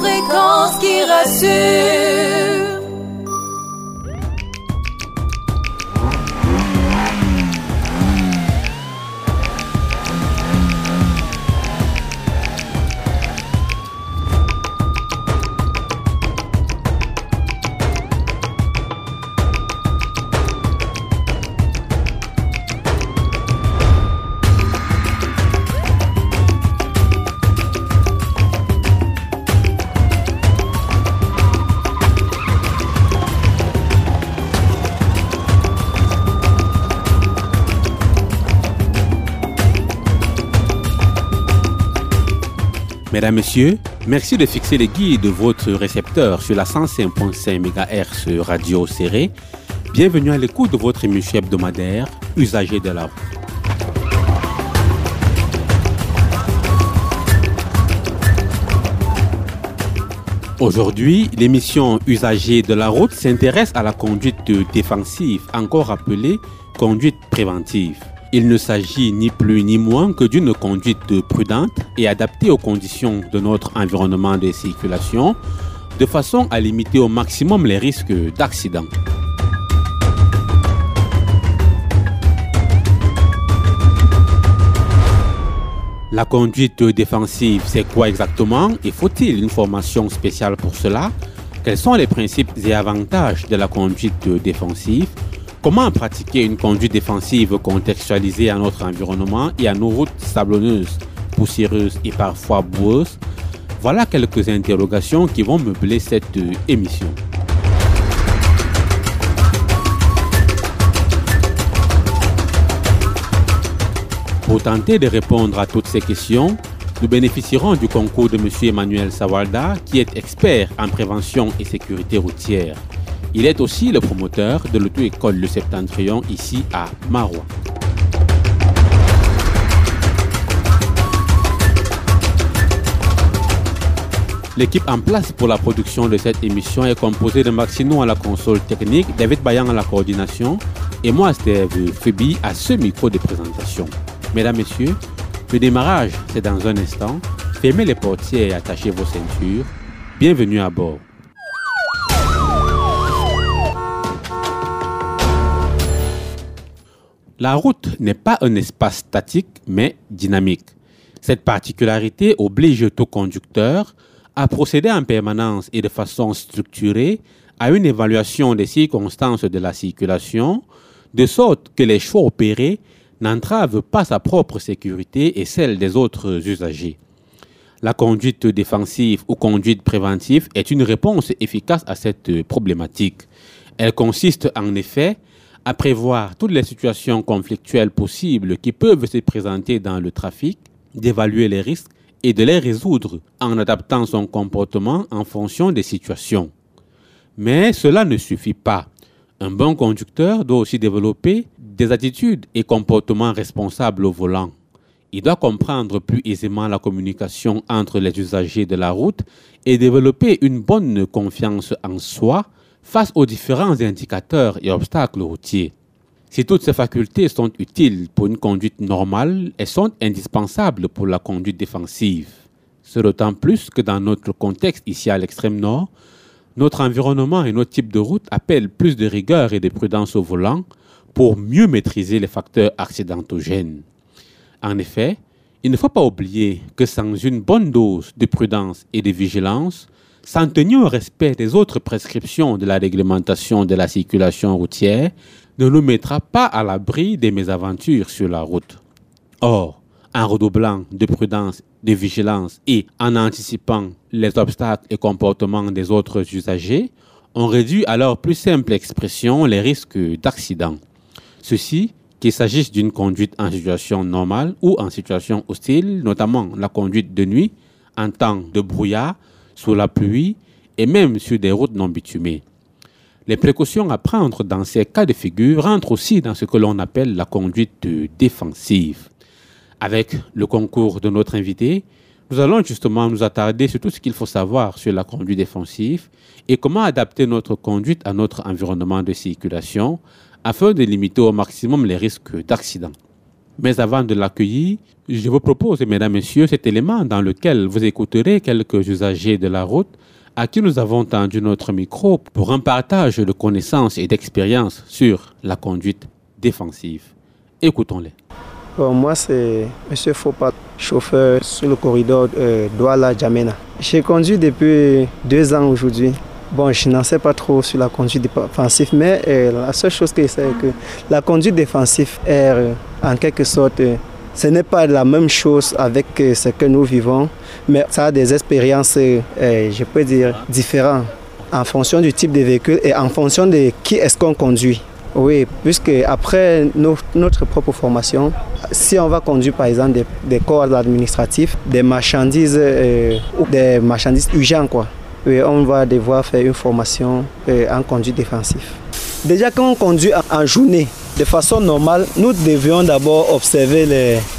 fréquence qui rassure. Mesdames, Messieurs, merci de fixer les guides de votre récepteur sur la 105.5 MHz radio serré. Bienvenue à l'écoute de votre émission hebdomadaire Usager de la route. Aujourd'hui, l'émission Usager de la route s'intéresse à la conduite défensive, encore appelée conduite préventive. Il ne s'agit ni plus ni moins que d'une conduite prudente et adaptée aux conditions de notre environnement de circulation, de façon à limiter au maximum les risques d'accident. La conduite défensive, c'est quoi exactement? Et faut-il une formation spéciale pour cela? Quels sont les principes et avantages de la conduite défensive? Comment pratiquer une conduite défensive contextualisée à notre environnement et à nos routes sablonneuses, poussiéreuses et parfois boueuses? Voilà quelques interrogations qui vont meubler cette émission. Pour tenter de répondre à toutes ces questions, nous bénéficierons du concours de M. Emmanuel Sawalda, qui est expert en prévention et sécurité routière. Il est aussi le promoteur de l'auto-école Le Septentrion ici à Marois. L'équipe en place pour la production de cette émission est composée de Maxino à la console technique, David Bayan à la coordination et moi, Steve Phoebe, à ce micro de présentation. Mesdames, Messieurs, le démarrage, c'est dans un instant. Fermez les portières et attachez vos ceintures. Bienvenue à bord. La route n'est pas un espace statique, mais dynamique. Cette particularité oblige tout conducteur à procéder en permanence et de façon structurée à une évaluation des circonstances de la circulation, de sorte que les choix opérés n'entravent pas sa propre sécurité et celle des autres usagers. La conduite défensive ou conduite préventive est une réponse efficace à cette problématique. Elle consiste en effet à prévoir toutes les situations conflictuelles possibles qui peuvent se présenter dans le trafic, d'évaluer les risques et de les résoudre en adaptant son comportement en fonction des situations. Mais cela ne suffit pas. Un bon conducteur doit aussi développer des attitudes et comportements responsables au volant. Il doit comprendre plus aisément la communication entre les usagers de la route et développer une bonne confiance en soi face aux différents indicateurs et obstacles routiers. Si toutes ces facultés sont utiles pour une conduite normale, elles sont indispensables pour la conduite défensive. Ce d'autant plus que dans notre contexte ici à l'extrême nord, notre environnement et notre type de route appellent plus de rigueur et de prudence au volant pour mieux maîtriser les facteurs accidentogènes. En effet, il ne faut pas oublier que sans une bonne dose de prudence et de vigilance, s'en tenir au respect des autres prescriptions de la réglementation de la circulation routière ne nous mettra pas à l'abri des mésaventures sur la route. Or, en redoublant de prudence, de vigilance et en anticipant les obstacles et comportements des autres usagers, on réduit alors plus simple expression les risques d'accident. Ceci, qu'il s'agisse d'une conduite en situation normale ou en situation hostile, notamment la conduite de nuit, en temps de brouillard, sous la pluie et même sur des routes non bitumées. Les précautions à prendre dans ces cas de figure rentrent aussi dans ce que l'on appelle la conduite défensive. Avec le concours de notre invité, nous allons justement nous attarder sur tout ce qu'il faut savoir sur la conduite défensive et comment adapter notre conduite à notre environnement de circulation afin de limiter au maximum les risques d'accident. Mais avant de l'accueillir, je vous propose, mesdames, messieurs, cet élément dans lequel vous écouterez quelques usagers de la route à qui nous avons tendu notre micro pour un partage de connaissances et d'expériences sur la conduite défensive. Écoutons-les. moi, c'est M. Fopat, chauffeur sur le corridor euh, Douala-Djamena. J'ai conduit depuis deux ans aujourd'hui. Bon, je n'en sais pas trop sur la conduite défensive, mais euh, la seule chose que je sais, c'est que la conduite défensive est euh, en quelque sorte, euh, ce n'est pas la même chose avec ce que nous vivons, mais ça a des expériences, je peux dire, différentes en fonction du type de véhicule et en fonction de qui est-ce qu'on conduit. Oui, puisque après notre propre formation, si on va conduire par exemple des, des corps administratifs, des marchandises ou des marchandises urgentes, quoi, on va devoir faire une formation euh, en conduite défensif. Déjà quand on conduit en journée, de façon normale, nous devions d'abord observer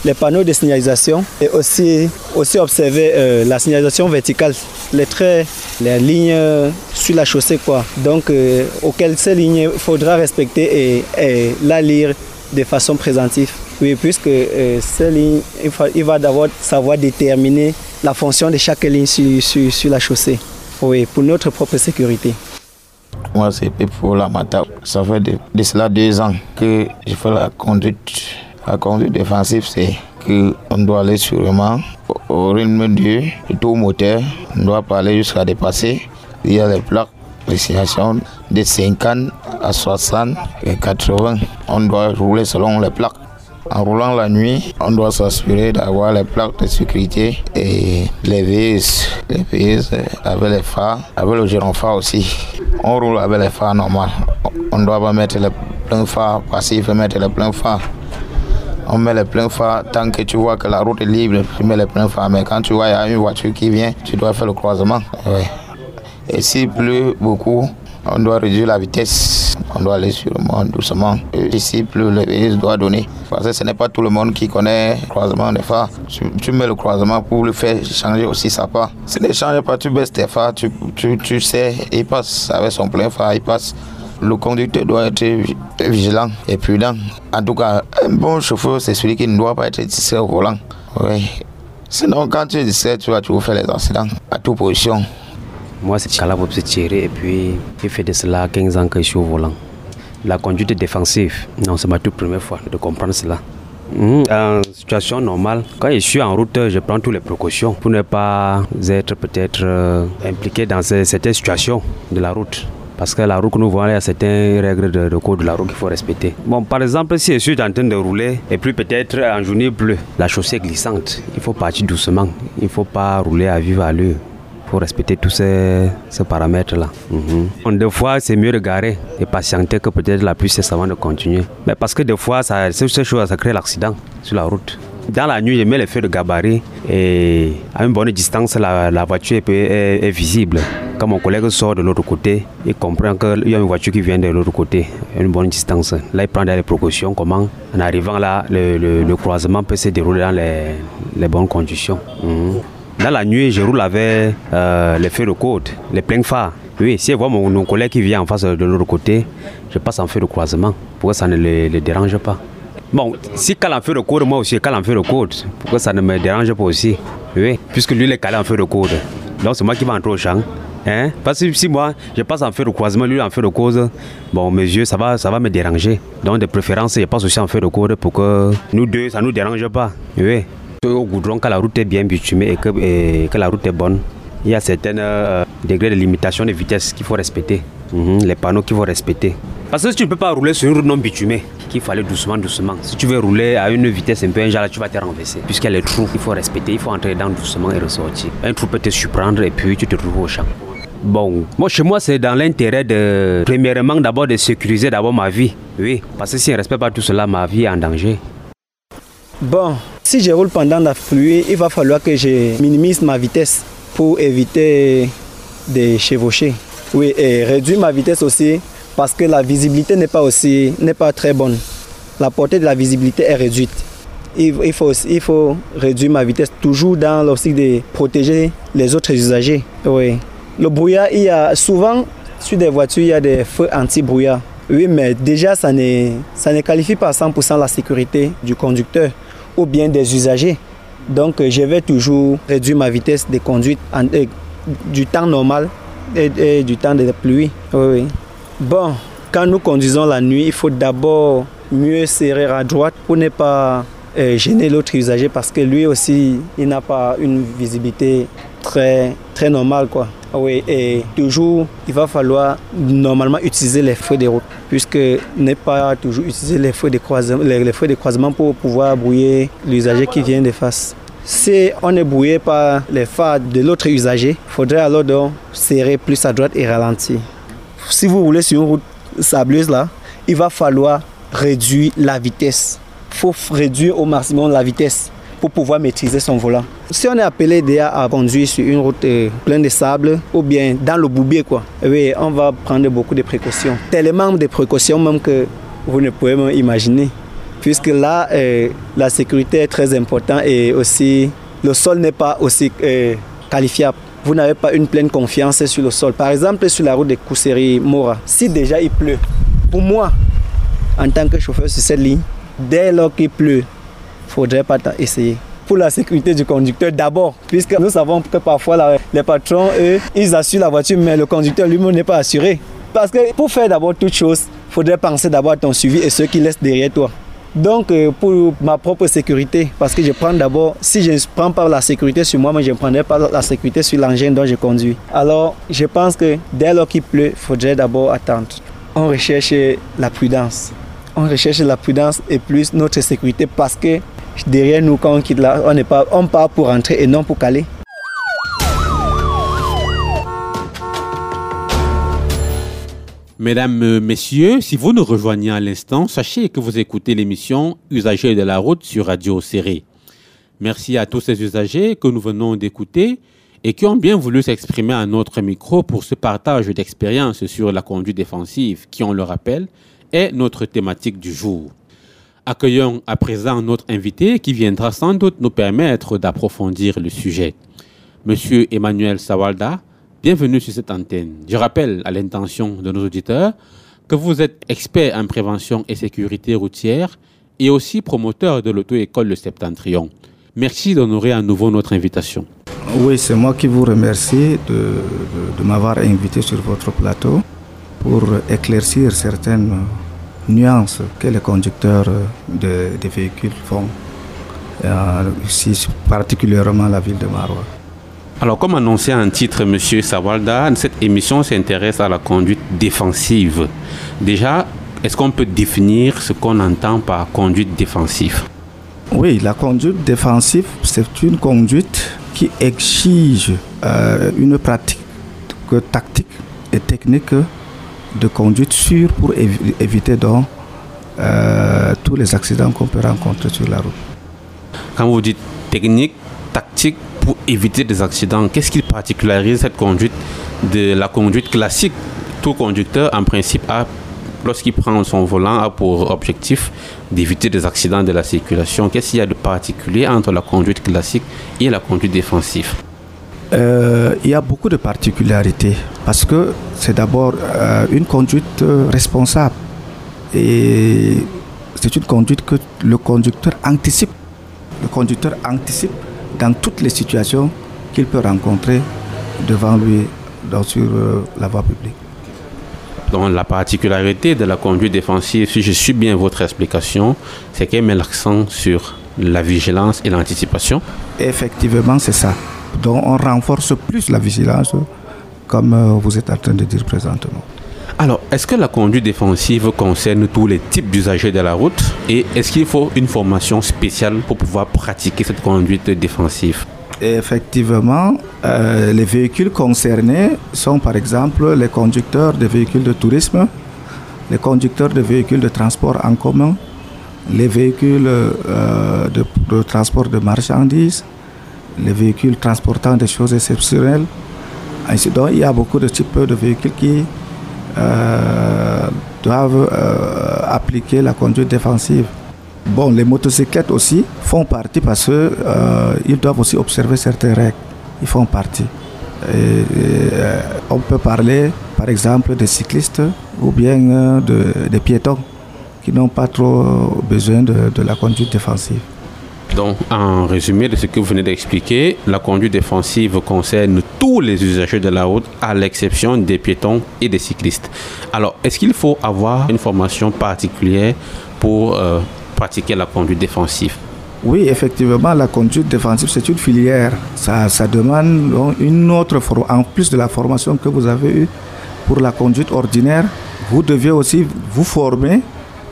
les, panneaux de signalisation et aussi, observer euh, la signalisation verticale, les traits, les lignes sur la chaussée, quoi. Donc, euh, auxquelles ces lignes faudra respecter et, et, la lire de façon présentive. Oui, puisque ces lignes, il, va d'abord savoir déterminer la fonction de chaque ligne sur la chaussée. Oui, pour notre propre sécurité. Moi, c'est pour la Mata. Ça fait de, cela deux ans que je fais la conduite. La conduite défensive, c'est qu'on doit aller sûrement au rythme du tout moteur. On doit pas aller jusqu'à dépasser. Il y a les plaques de 50 à 60 et 80. On doit rouler selon les plaques. En roulant la nuit, on doit s'assurer d'avoir les plaques de sécurité et les vis, les vis avec les phares, avec le phare aussi. On roule avec les phares normaux. On ne doit pas mettre les pleins phares et mettre les pleins phares. On met les pleins phares tant que tu vois que la route est libre, tu mets les pleins phares. Mais quand tu vois qu'il y a une voiture qui vient, tu dois faire le croisement. Et s'il pleut beaucoup, on doit réduire la vitesse. On doit aller sûrement doucement. Et ici, plus le véhicule doit donner. Parce que ce n'est pas tout le monde qui connaît le croisement des phares. Tu, mets le croisement pour le faire changer aussi sa part. Si ne change pas, tu baisses tes phares, tu, tu, tu sais, il passe avec son plein phare, il passe. Le conducteur doit être vigilant et prudent. En tout cas, un bon chauffeur, c'est celui qui ne doit pas être distrait au volant. Oui. Sinon, quand tu es tu vas toujours faire les accidents à toute position. Moi, c'est Kalabop Thierry et puis il fait de cela 15 ans que je suis au volant. La conduite défensive, non, c'est ma toute première fois de comprendre cela. Hmm, en situation normale, quand je suis en route, je prends toutes les précautions pour ne pas être peut-être euh, impliqué dans certaines situations de la route. Parce que la route que nous voyons, il y a certaines règles de, code de la route qu'il faut respecter. Bon, par exemple, si je suis en train de rouler et puis peut-être en journée bleue, la chaussée est glissante, il faut partir doucement. Il ne faut pas rouler à vive allure faut respecter tous ces, paramètres-là. Mhm. Des fois, c'est mieux de garer et patienter que peut-être la c'est avant de continuer. Mais parce que des fois, ça, ces choses, ça crée l'accident sur la route. Dans la nuit, je mets les feux de gabarit et à une bonne distance, la, voiture est, visible. Quand mon collègue sort de l'autre côté, il comprend qu'il y a une voiture qui vient de l'autre côté, à une bonne distance. Là, il prend des précautions. Comment, en arrivant là, le, croisement peut se dérouler dans les, bonnes conditions. Mhm. Dans la nuit, je roule avec euh, les feux de côte, les pleins phares. Oui, si je vois mon, collègue qui vient en face de l'autre côté, je passe en feu de croisement pour que ça ne le, dérange pas? Bon, si cale en feu de côte, moi aussi, cale en feu de côte pour que ça ne me dérange pas aussi? Oui, puisque lui, il est calé en feu de côte. Donc, c'est moi qui vais entrer au champ. Hein? Parce que si moi, je passe en feu de croisement, lui en feu de cause, bon, mes yeux, ça va, ça va me déranger. Donc, de préférence, je passe aussi en feu de côte pour que nous deux, ça ne nous dérange pas. Oui au goudron, quand la route est bien bitumée et que, la route est bonne, il y a certains euh, degrés de limitation de vitesse qu'il faut respecter. Mhm, les panneaux qu'il faut respecter. Parce que si tu ne peux pas rouler sur une route non bitumée, qu'il faut aller doucement, doucement. Si tu veux rouler à une vitesse un peu là, tu vas te renverser. Puisqu'il y a les trous, il faut respecter, il faut entrer dedans doucement et ressortir. Un trou peut te surprendre et puis tu te trouves au champ. Bon, moi chez moi c'est dans l'intérêt de, premièrement d'abord de sécuriser d'abord ma vie. Oui, parce que si je ne respecte pas tout cela, ma vie est en danger. Bon, si je roule pendant la pluie, il va falloir que je minimise ma vitesse pour éviter de chevaucher. Oui, et réduire ma vitesse aussi parce que la visibilité n'est pas aussi n'est pas très bonne. La portée de la visibilité est réduite. Il, faut, réduire ma vitesse toujours dans l'optique de protéger les autres usagers. Oui. Le brouillard, il y a souvent sur des voitures, il y a des feux anti-brouillard. Oui, mais déjà, ça ne, ça ne qualifie pas à 100% la sécurité du conducteur ou bien des usagers. Donc, je vais toujours réduire ma vitesse de conduite euh, du temps normal et, du temps de pluie. Oui, oui. Bon, quand nous conduisons la nuit, il faut d'abord mieux serrer à droite pour ne pas euh, gêner l'autre usager parce que lui aussi, il n'a pas une visibilité très, très normale. Quoi. Oui, et toujours, il va falloir normalement utiliser les feux de route, puisque ne pas toujours utiliser les feux de croisement, feux de croisement pour pouvoir brouiller l'usager qui vient de face. Si on est brouillé par les phares de l'autre usager, il faudrait alors donc serrer plus à droite et ralentir. Si vous voulez sur une route sableuse là, il va falloir réduire la vitesse. Il faut réduire au maximum la vitesse pour pouvoir maîtriser son volant. Si on est appelé déjà à conduire sur une route euh, pleine de sable ou bien dans le boubier, quoi, oui, on va prendre beaucoup de précautions. Tellement de précautions même que vous ne pouvez même imaginer. Puisque là, euh, la sécurité est très importante et aussi le sol n'est pas aussi euh, qualifiable vous n'avez pas une pleine confiance sur le sol. Par exemple, sur la route de Kousséry-Mora, si déjà il pleut, pour moi, en tant que chauffeur sur cette ligne, dès lors qu'il pleut, faudrait pas essayer. Pour la sécurité du conducteur d'abord, puisque nous savons que parfois les patrons, eux, ils assurent la voiture, mais le conducteur lui-même n'est pas assuré. Parce que pour faire d'abord toute chose, faudrait penser d'abord à ton suivi et ceux qui laissent derrière toi. Donc, euh, pour ma propre sécurité, parce que je prends d'abord, si je ne prends pas la sécurité sur moi, mais je ne prendrai pas la sécurité sur l'engin dont je conduis. Alors, je pense que dès lors qu'il pleut, il faudrait d'abord attendre. On recherche la prudence. On recherche la prudence et plus notre sécurité parce que derrière nous, quand on quitte là, on, part pour rentrer et non pour caler. Mesdames, euh, Messieurs, si vous nous rejoignez à l'instant, sachez que vous écoutez l'émission Usagers de la route sur Radio Serré. Merci à tous ces usagers que nous venons d'écouter et qui ont bien voulu s'exprimer à notre micro pour ce partage d'expériences sur la conduite défensive qui, on le rappelle, est notre thématique du jour. Accueillons à présent notre invité qui viendra sans doute nous permettre d'approfondir le sujet. Monsieur Emmanuel Sawalda, Bienvenue sur cette antenne. Je rappelle à l'intention de nos auditeurs que vous êtes expert en prévention et sécurité routière et aussi promoteur de l'auto-école Le Septentrion. Merci d'honorer à nouveau notre invitation. Oui, c'est moi qui vous remercie de, m'avoir invité sur votre plateau pour éclaircir certaines nuances que les conducteurs de, des véhicules font, euh, ici particulièrement la ville de Marois. Alors, comme annoncé en titre, Monsieur Sawalda, cette émission s'intéresse à la conduite défensive. Déjà, est-ce qu'on peut définir ce qu'on entend par conduite défensive? Oui, la conduite défensive, c'est une conduite qui exige euh, une pratique tactique et technique de conduite sûre pour éviter donc euh, tous les accidents qu'on peut rencontrer sur la route. Quand vous dites technique, tactique, pour éviter des accidents Qu'est-ce qui particularise cette conduite de la conduite classique? Tout conducteur, en principe, a, lorsqu'il prend son volant, a pour objectif d'éviter des accidents de la circulation. Qu'est-ce qu'il y a de particulier entre la conduite classique et la conduite défensive? Euh, il y a beaucoup de particularités parce que c'est d'abord euh, une conduite euh, responsable et c'est une conduite que le conducteur anticipe. Le conducteur anticipe dans toutes les situations qu'il peut rencontrer devant lui dans, sur euh, la voie publique. Donc la particularité de la conduite défensive, si je suis bien votre explication, c'est qu'elle met l'accent sur la vigilance et l'anticipation. Effectivement, c'est ça. Donc on renforce plus la vigilance, comme euh, vous êtes en train de dire présentement. Alors, est-ce que la conduite défensive concerne tous les types d'usagers de la route? Et est-ce qu'il faut une formation spéciale pour pouvoir pratiquer cette conduite défensive? Effectivement, euh, les véhicules concernés sont par exemple les conducteurs de véhicules de tourisme, les conducteurs de véhicules de transport en commun, les véhicules euh, de, de, transport de marchandises, les véhicules transportant des choses exceptionnelles. Donc, il y a beaucoup de types de véhicules qui euh, doivent euh, appliquer la conduite défensive. Bon, les motocyclettes aussi font partie parce qu'ils euh, doivent aussi observer certaines règles. Ils font partie. on peut parler par exemple des cyclistes ou bien euh, des piétons qui n'ont pas trop besoin de, la conduite défensive. Donc, en résumé de ce que vous venez d'expliquer, la conduite défensive concerne tous les usagers de la route, à l'exception des piétons et des cyclistes. Alors, est-ce qu'il faut avoir une formation particulière pour euh, pratiquer la conduite défensive? Oui, effectivement, la conduite défensive, c'est une filière. Ça, demande une autre formation. En plus de la formation que vous avez eue pour la conduite ordinaire, vous devez aussi vous former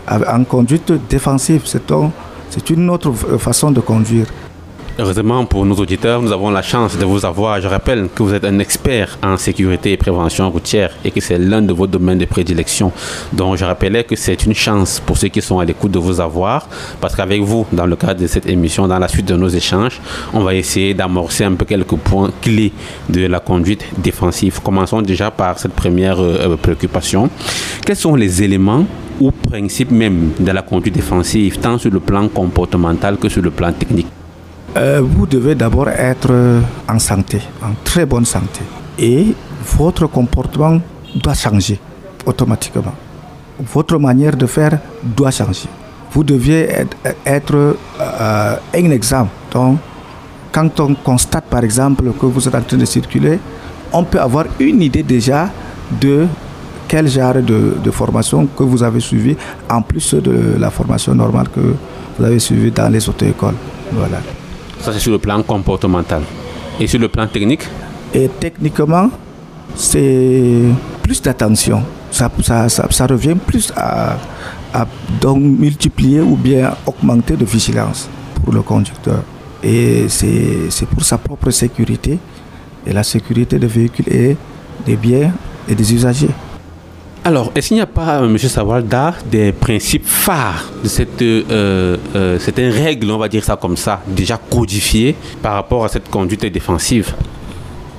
en conduite défensive. C'est une autre façon de conduire. Heureusement pour nos auditeurs, nous avons la chance de vous avoir. Je rappelle que vous êtes un expert en sécurité et prévention routière et que c'est l'un de vos domaines de prédilection. Donc je rappelais que c'est une chance pour ceux qui sont à l'écoute de vous avoir parce qu'avec vous, dans le cadre de cette émission, dans la suite de nos échanges, on va essayer d'amorcer un peu quelques points clés de la conduite défensive. Commençons déjà par cette première euh, préoccupation. Quels sont les éléments ou principes même de la conduite défensive, tant sur le plan comportemental que sur le plan technique euh, vous devez d'abord être en santé, en très bonne santé. Et votre comportement doit changer automatiquement. Votre manière de faire doit changer. Vous devez être, euh, un exemple. Donc, quand on constate par exemple que vous êtes en train de circuler, on peut avoir une idée déjà de quel genre de, de formation que vous avez suivi, en plus de la formation normale que vous avez suivie dans les auto-écoles. Voilà. Ça, c'est sur le plan comportemental. Et sur le plan technique? Et techniquement, c'est plus d'attention. Ça, ça, ça, revient plus à, à donc multiplier ou bien augmenter de vigilance pour le conducteur. Et c'est pour sa propre sécurité et la sécurité des véhicules et des biens et des usagers. Alors, est-ce qu'il n'y a pas, euh, M. Sawalda, des principes phares de cette, euh, euh, on va dire ça comme ça, déjà codifiée par rapport à cette conduite défensive?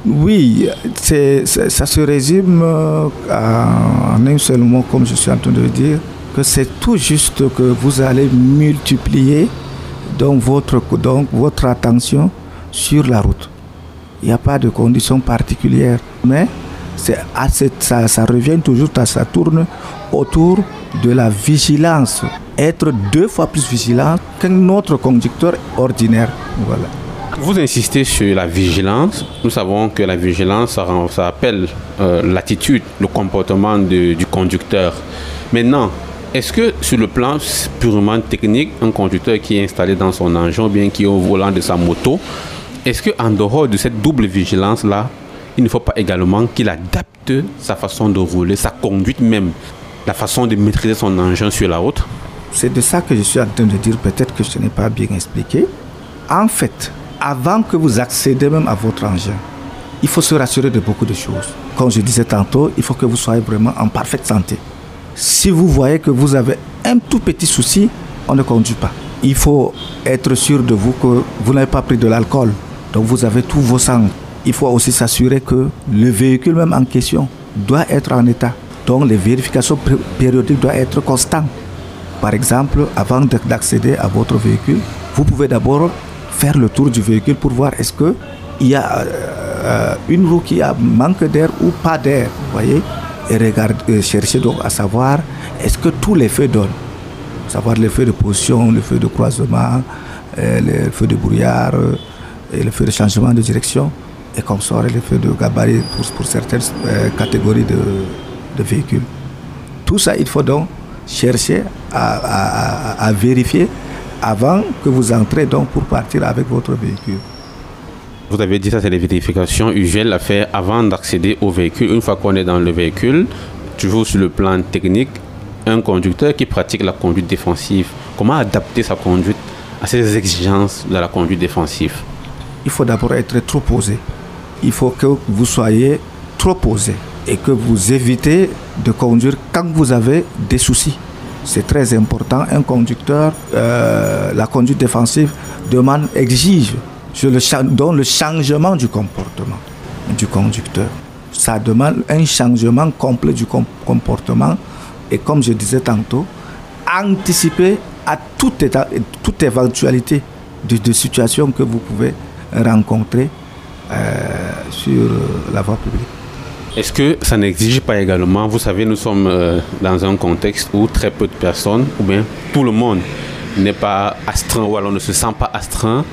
Oui, ça se résume en un seul mot, comme je suis en train de dire, que c'est tout juste que vous allez multiplier donc votre attention sur la route. Il n'y a pas de conditions particulières, mais ça, ça revient toujours, ça tourne autour de la vigilance. Être deux fois plus vigilant qu'un autre conducteur ordinaire. Voilà. Vous insistez sur la vigilance. Nous savons que la vigilance, ça, appelle euh, l'attitude, le comportement du conducteur. Maintenant, est-ce que sur le plan purement technique, un conducteur qui est installé dans son engin, bien qui est au volant de sa moto, est-ce qu'en dehors de cette double vigilance-là, il ne faut pas également qu'il adapte sa façon de rouler, sa conduite même, la façon de maîtriser son engin sur la route C'est de ça que je suis en train de dire, peut-être que je n'ai pas bien expliqué. En fait, avant que vous accédez même à votre engin, il faut se rassurer de beaucoup de choses. Comme je disais tantôt, il faut que vous soyez vraiment en parfaite santé. Si vous voyez que vous avez un tout petit souci, on ne conduit pas. Il faut être sûr de vous que vous n'avez pas pris de l'alcool. Donc vous avez tous vos sangs il faut aussi s'assurer que le véhicule même en question doit être en état. Donc les vérifications périodiques doivent être constantes. Par exemple, avant d'accéder à votre véhicule, vous pouvez d'abord faire le tour du véhicule pour voir est-ce qu'il y a euh, une roue qui a manque d'air ou pas d'air, voyez, et regarder, euh, chercher donc à savoir est-ce que tous les feux donnent, savoir les feux de position, le feu de croisement, euh, les feux de brouillard et le feu de changement de direction et comme ça les feux de gabarit pour, certaines euh, catégories de, véhicules. Tout ça, il faut donc chercher à, vérifier avant que vous entrez donc pour partir avec votre véhicule. Vous avez dit ça, c'est les vérifications usuelles à faire avant d'accéder au véhicule. Une fois qu'on est dans le véhicule, toujours sur le plan technique, un conducteur qui pratique la conduite défensive, comment adapter sa conduite à ces exigences de la conduite défensive? Il faut d'abord être trop posé il faut que vous soyez trop posé et que vous évitez de conduire quand vous avez des soucis. C'est très important. Un conducteur, euh, la conduite défensive demande, exige je le, dans le changement du comportement du conducteur. Ça demande un changement complet du comportement et comme je disais tantôt, anticiper à toute, éventualité de situation que vous pouvez rencontrer sur la voie publique. Est-ce que ça n'exige pas également, vous savez, nous sommes dans un contexte où très peu de personnes, ou bien tout le monde, n'est pas astreint ou alors ne se sent pas astreint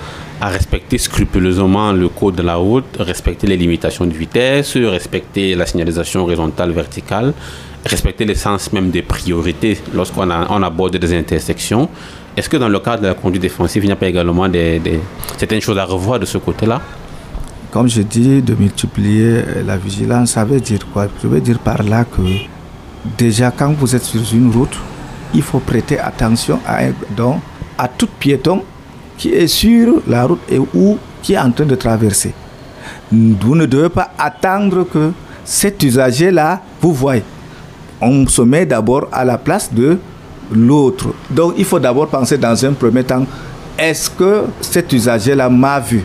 à respecter scrupuleusement le code de la route, respecter les limitations de vitesse, respecter la signalisation horizontale, verticale, respecter l'essence même des priorités lorsqu'on on aborde des intersections. Est-ce que dans le cadre de la conduite défensive, il n'y a pas également des, certaines choses à revoir de ce côté-là? Comme je dis, de multiplier la vigilance, ça veut dire quoi? Je veux dire par là que déjà quand vous êtes sur une route, il faut prêter attention à, tout piéton qui est sur la route et ou qui est en train de traverser. Vous ne devez pas attendre que cet usager-là vous voie. On se met d'abord à la place de l'autre. Donc il faut d'abord penser dans un premier temps, est-ce que cet usager-là m'a vu?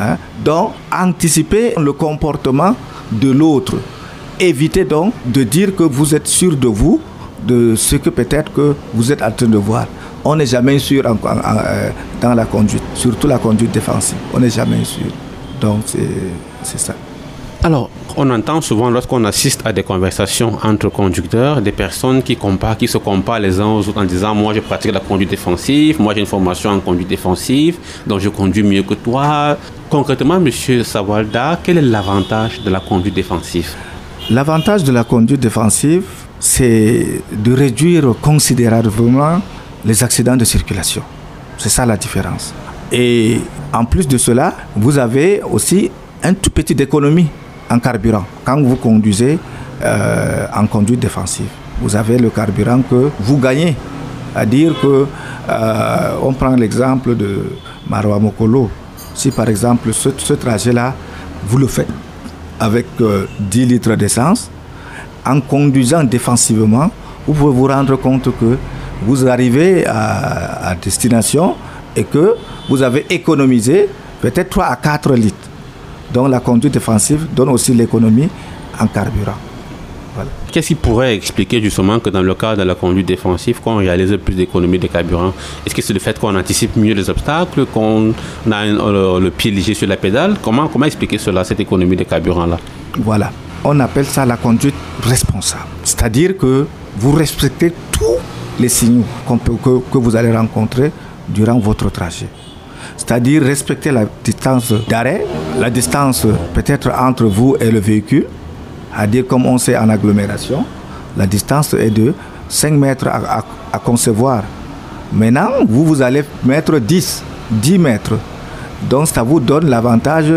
Hein? Donc anticiper le comportement de l'autre. Évitez donc de dire que vous êtes sûr de vous, de ce que peut-être que vous êtes en train de voir on n'est jamais sûr euh, dans la conduite, surtout la conduite défensive. On n'est jamais sûr. Donc, c'est ça. Alors, on entend souvent lorsqu'on assiste à des conversations entre conducteurs, des personnes qui comparent, se comparent les uns aux autres en disant Moi, je pratique la conduite défensive, moi, j'ai une formation en conduite défensive, donc je conduis mieux que toi. Concrètement, monsieur Sawalda, quel est l'avantage de la conduite défensive? L'avantage de la conduite défensive, c'est de réduire considérablement les accidents de circulation. C'est ça la différence. Et en plus de cela, vous avez aussi un tout petit économie en carburant quand vous conduisez euh, en conduite défensive. Vous avez le carburant que vous gagnez. À dire que, euh, on prend l'exemple de Marwa Mokolo. Si par exemple ce, trajet-là, vous le faites avec 10 euh, litres d'essence, en conduisant défensivement, vous pouvez vous rendre compte que vous arrivez à, destination et que vous avez économisé peut-être 3 à 4 litres. Donc la conduite défensive donne aussi l'économie en carburant. Qu'est-ce qui pourrait expliquer justement que dans le cas de la conduite défensive, qu'on réalise plus d'économies de carburant? Est-ce que c'est le fait qu'on anticipe mieux les obstacles, qu'on a le, pied léger sur la pédale? Comment, comment expliquer cela, cette économie de carburant-là? Voilà. On appelle ça la conduite responsable. C'est-à-dire que vous respectez tout les signaux que, que vous allez rencontrer durant votre trajet. C'est-à-dire respecter la distance d'arrêt, la distance peut-être entre vous et le véhicule, à dire comme on sait en agglomération, la distance est de 5 mètres à, concevoir. Maintenant, vous, vous allez mettre 10, 10 mètres. Donc ça vous donne l'avantage,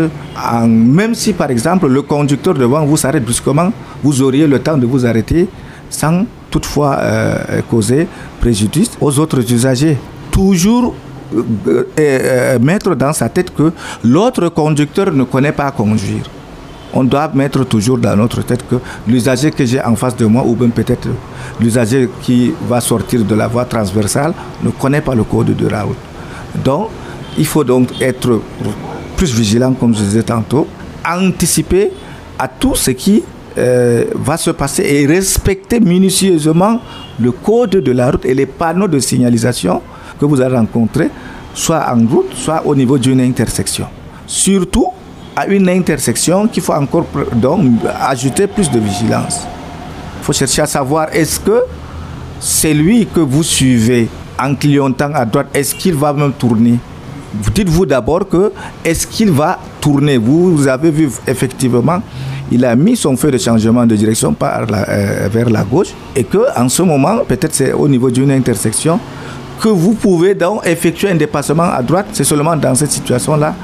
même si par exemple le conducteur devant vous s'arrête brusquement, vous auriez le temps de vous arrêter sans toutefois euh, causer préjudice aux autres usagers. Toujours mettre dans sa tête que l'autre conducteur ne connaît pas conduire. On doit mettre toujours dans notre tête que l'usager que j'ai en face de moi, ou bien peut-être l'usager qui va sortir de la voie transversale, ne connaît pas le code de route. Donc, il faut donc être plus vigilant, comme je disais tantôt, anticiper à tout ce qui euh, va se passer et respecter minutieusement le code de la route et les panneaux de signalisation que vous allez rencontrer, soit en route, soit au niveau d'une intersection. Surtout à une intersection qu'il faut encore donc, ajouter plus de vigilance. Il faut chercher à savoir est-ce que celui que vous suivez en clignotant à droite, est-ce qu'il va même tourner? Dites-vous d'abord que est-ce qu'il va tourner? Vous avez vu effectivement il a mis son feu de changement de direction par euh, vers la gauche et que en ce moment, peut-être c'est au niveau d'une intersection, que vous pouvez donc effectuer un dépassement à droite. C'est seulement dans cette situation-là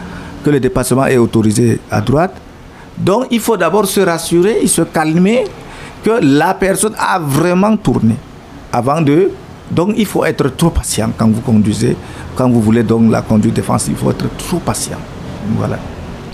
que le dépassement est autorisé à droite. Donc il faut d'abord se rassurer et se calmer que la personne a vraiment tourné avant de... Donc il faut être trop patient quand vous conduisez, quand vous voulez donc la conduite défensive, il faut être trop patient. Voilà.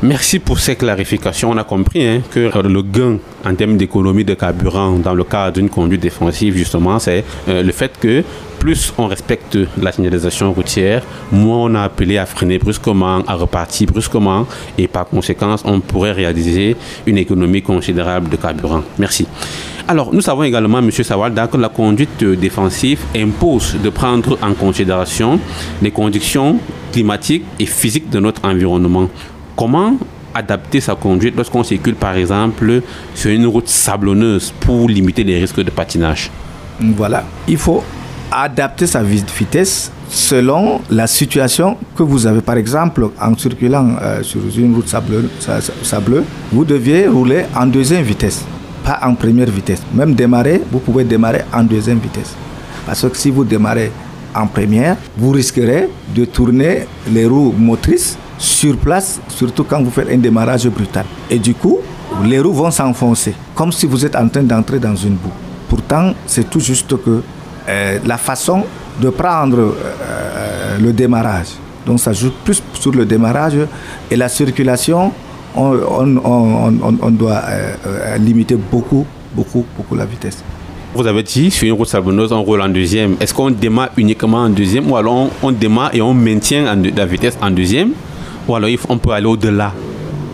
Merci pour ces clarifications. On a compris hein, que le gain en termes d'économie de carburant dans le cadre d'une conduite défensive, justement, c'est euh, le fait que plus on respecte la signalisation routière, moins on a appelé à freiner brusquement, à repartir brusquement, et par conséquent, on pourrait réaliser une économie considérable de carburant. Merci. Alors, nous savons également, M. Sawalda, que la conduite défensive impose de prendre en considération les conditions climatiques et physiques de notre environnement. Comment adapter sa conduite lorsqu'on circule par exemple sur une route sablonneuse pour limiter les risques de patinage? Voilà, il faut adapter sa vitesse selon la situation que vous avez. Par exemple, en circulant euh, sur une route sableuse, vous deviez rouler en deuxième vitesse, pas en première vitesse. Même démarrer, vous pouvez démarrer en deuxième vitesse. Parce que si vous démarrez en première, vous risquerez de tourner les roues motrices sur place, surtout quand vous faites un démarrage brutal. Et du coup, les roues vont s'enfoncer, comme si vous êtes en train d'entrer dans une boue. Pourtant, c'est tout juste que euh, la façon de prendre euh, le démarrage. Donc ça joue plus sur le démarrage et la circulation, on, doit euh, limiter beaucoup, beaucoup, beaucoup la vitesse. Vous avez dit, sur une route sablonneuse, on roule en deuxième. Est-ce qu'on démarre uniquement en deuxième ou alors on, démarre et on maintient la vitesse en deuxième? Ou alors on peut aller au-delà?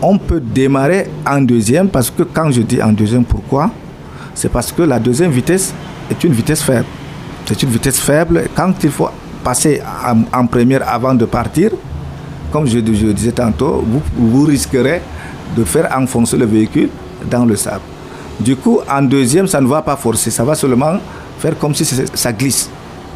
On peut démarrer en deuxième parce que quand je dis en deuxième, pourquoi? C'est parce que la deuxième vitesse est une vitesse faible. C'est une vitesse faible. Quand il faut passer en, première avant de partir, comme je, disais tantôt, vous, vous, risquerez de faire enfoncer le véhicule dans le sable. Du coup, en deuxième, ça ne va pas forcer, ça va seulement faire comme si ça glisse.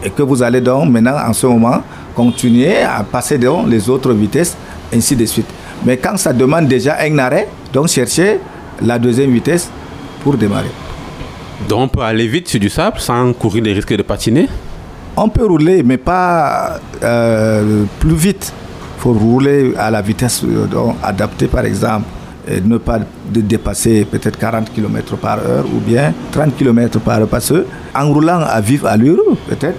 Et que vous allez donc maintenant, en ce moment, continuer à passer dans les autres vitesses, ainsi de suite. Mais quand ça demande déjà un arrêt, donc cherchez la deuxième vitesse pour démarrer. Donc on peut aller vite sur du sable sans courir les risques de patiner On peut rouler, mais pas euh, plus vite. Il faut rouler à la vitesse euh, adaptée, par exemple. Et ne pas dépasser peut-être 40 km par heure ou bien 30 km par heure. Parce en roulant à vive allure, peut-être,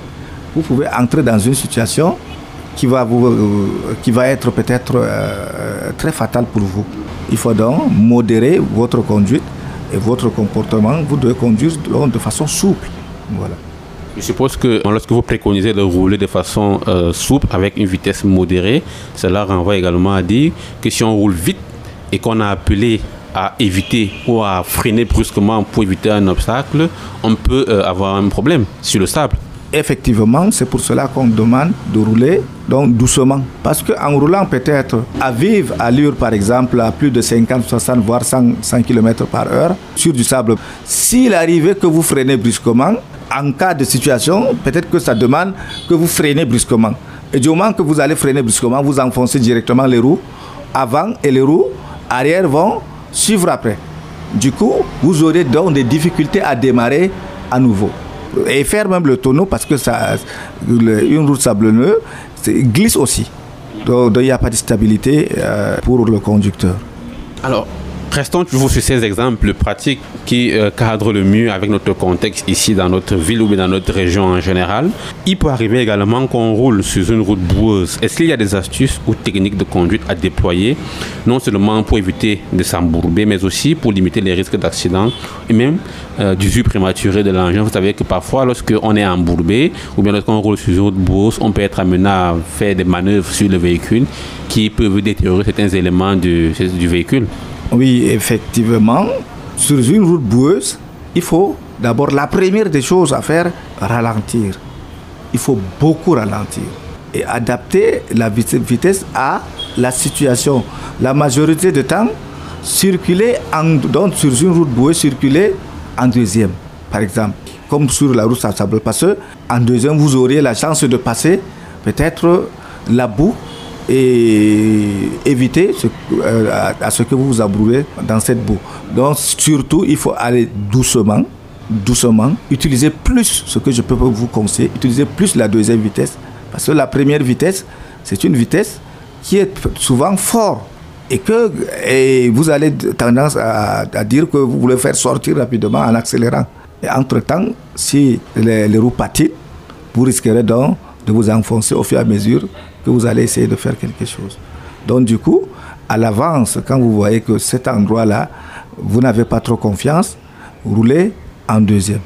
vous pouvez entrer dans une situation qui va, euh, qui va être peut-être très fatale pour vous. Il faut donc modérer votre conduite et votre comportement, vous devez conduire de façon souple. Voilà. Je suppose que lorsque vous préconisez de rouler de façon euh, souple avec une vitesse modérée, cela renvoie également à dire que si on roule vite et qu'on a appelé à éviter ou à freiner brusquement pour éviter un obstacle, on peut euh, avoir un problème sur le sable effectivement, c'est pour cela qu'on demande de rouler donc doucement. Parce qu'en roulant peut-être à vive allure, par exemple, à plus de 50, 60, voire 100, 100 km par heure sur du sable, s'il arrivait que vous freinez brusquement, en cas de situation, peut-être que ça demande que vous freinez brusquement. Et du moment que vous allez freiner brusquement, vous enfoncez directement les roues avant et les roues arrière vont suivre après. Du coup, vous aurez donc des difficultés à démarrer à nouveau et faire même le tonneau parce que ça, une route glisse aussi. Donc il n'y a pas de stabilité euh, pour le conducteur. Alors, Restons toujours sur ces exemples pratiques qui euh, cadrent le mieux avec notre contexte ici dans notre ville ou dans notre région en général. Il peut arriver également qu'on roule sur une route boueuse. Est-ce qu'il y a des astuces ou techniques de conduite à déployer, non seulement pour éviter de s'embourber, mais aussi pour limiter les risques d'accident et même euh, d'usure prématurée de l'engin? Vous savez que parfois, lorsqu'on est embourbé ou bien lorsqu'on roule sur une route boueuse, on peut être amené à faire des manœuvres sur le véhicule qui peuvent détériorer certains éléments du véhicule. Oui, effectivement, sur une route boueuse, il faut d'abord, la première des choses à faire, ralentir. Il faut beaucoup ralentir et adapter la vitesse à la situation. La majorité du temps, circuler en, donc sur une route boueuse, circuler en deuxième, par exemple, comme sur la route sable. Parce en deuxième, vous auriez la chance de passer peut-être la boue et éviter euh, à, ce que vous vous abrouvez dans cette boue. Donc surtout, il faut aller doucement, doucement, utiliser plus ce que je peux vous conseiller, utiliser plus la deuxième vitesse, parce que la première vitesse, c'est une vitesse qui est souvent fort et que et vous avez tendance à, dire que vous voulez faire sortir rapidement en accélérant. Et entre-temps, si les, les roues patinent, vous risquerez donc de vous enfoncer au fur et à mesure vous allez essayer de faire quelque chose. Donc du coup, à l'avance, quand vous voyez que cet endroit-là, vous n'avez pas trop confiance, roulez en deuxième.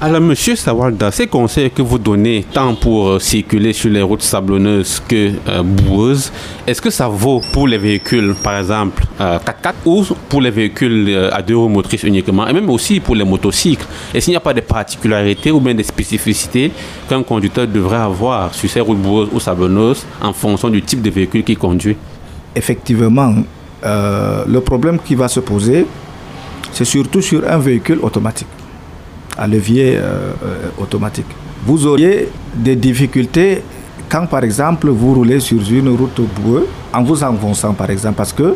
Alors, monsieur Sawalda, ces conseils que vous donnez, tant pour euh, circuler sur les routes sablonneuses que euh, boueuses, est-ce que ça vaut pour les véhicules, par exemple, 4x4 euh, ou pour les véhicules à deux roues motrices uniquement, et même aussi pour les motocycles? Est-ce qu'il n'y a pas de particularités ou bien des spécificités qu'un conducteur devrait avoir sur ces routes boueuses ou sablonneuses en fonction du type de véhicule qu'il conduit? Effectivement, le problème qui va se poser, c'est surtout sur un véhicule automatique, à levier euh, euh, automatique. Vous auriez des difficultés quand, par exemple, vous roulez sur une route boueuse, en vous enfonçant, par exemple, parce que